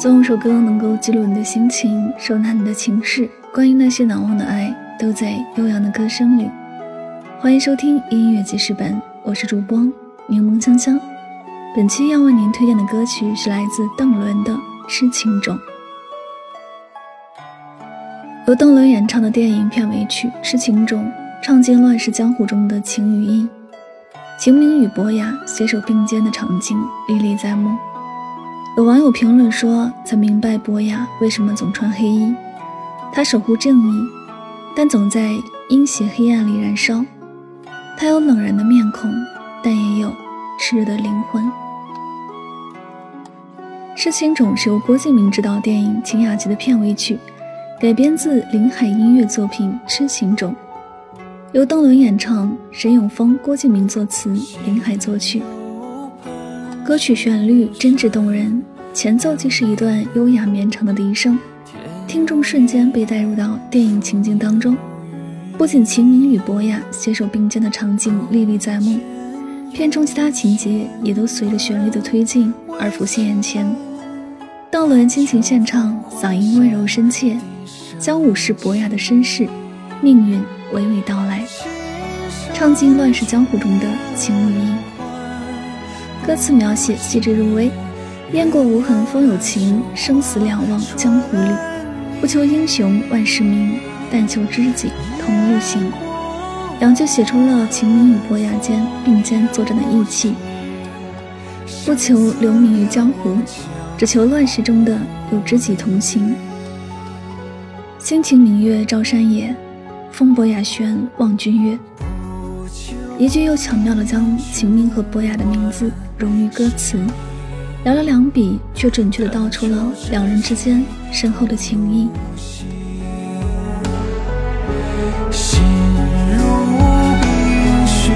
总有首歌能够记录你的心情，收纳你的情绪。关于那些难忘的爱，都在悠扬的歌声里。欢迎收听音乐记事本，我是主播柠檬香香。本期要为您推荐的歌曲是来自邓伦的《痴情种》，由邓伦演唱的电影片尾曲《痴情种》，唱尽乱世江湖中的情与义，秦明与博雅携手并肩的场景历历在目。有网友评论说：“才明白博雅为什么总穿黑衣，他守护正义，但总在阴邪黑暗里燃烧。他有冷然的面孔，但也有炽热的灵魂。”《痴情种》是由郭敬明执导电影《晴雅集》的片尾曲，改编自林海音乐作品《痴情种》，由邓伦演唱，沈永峰、郭敬明作词，林海作曲。歌曲旋律真挚动人，前奏即是一段优雅绵长的笛声，听众瞬间被带入到电影情境当中。不仅秦明与博雅携手并肩的场景历历在目，片中其他情节也都随着旋律的推进而浮现眼前。邓伦倾情献唱，嗓音温柔深切，将武士博雅的身世、命运娓娓道来，唱尽乱世江湖中的情与义。歌词描写细致入微，雁过无痕风有情，生死两忘江湖里。不求英雄万世名，但求知己同路行。两句写出了秦明与伯牙间并肩作战的义气。不求留名于江湖，只求乱世中的有知己同行。星晴明月照山野，风伯雅轩望君悦。一句又巧妙地将秦明和博雅的名字融于歌词，寥寥两笔却准确地道出了两人之间深厚的情谊。心如冰雪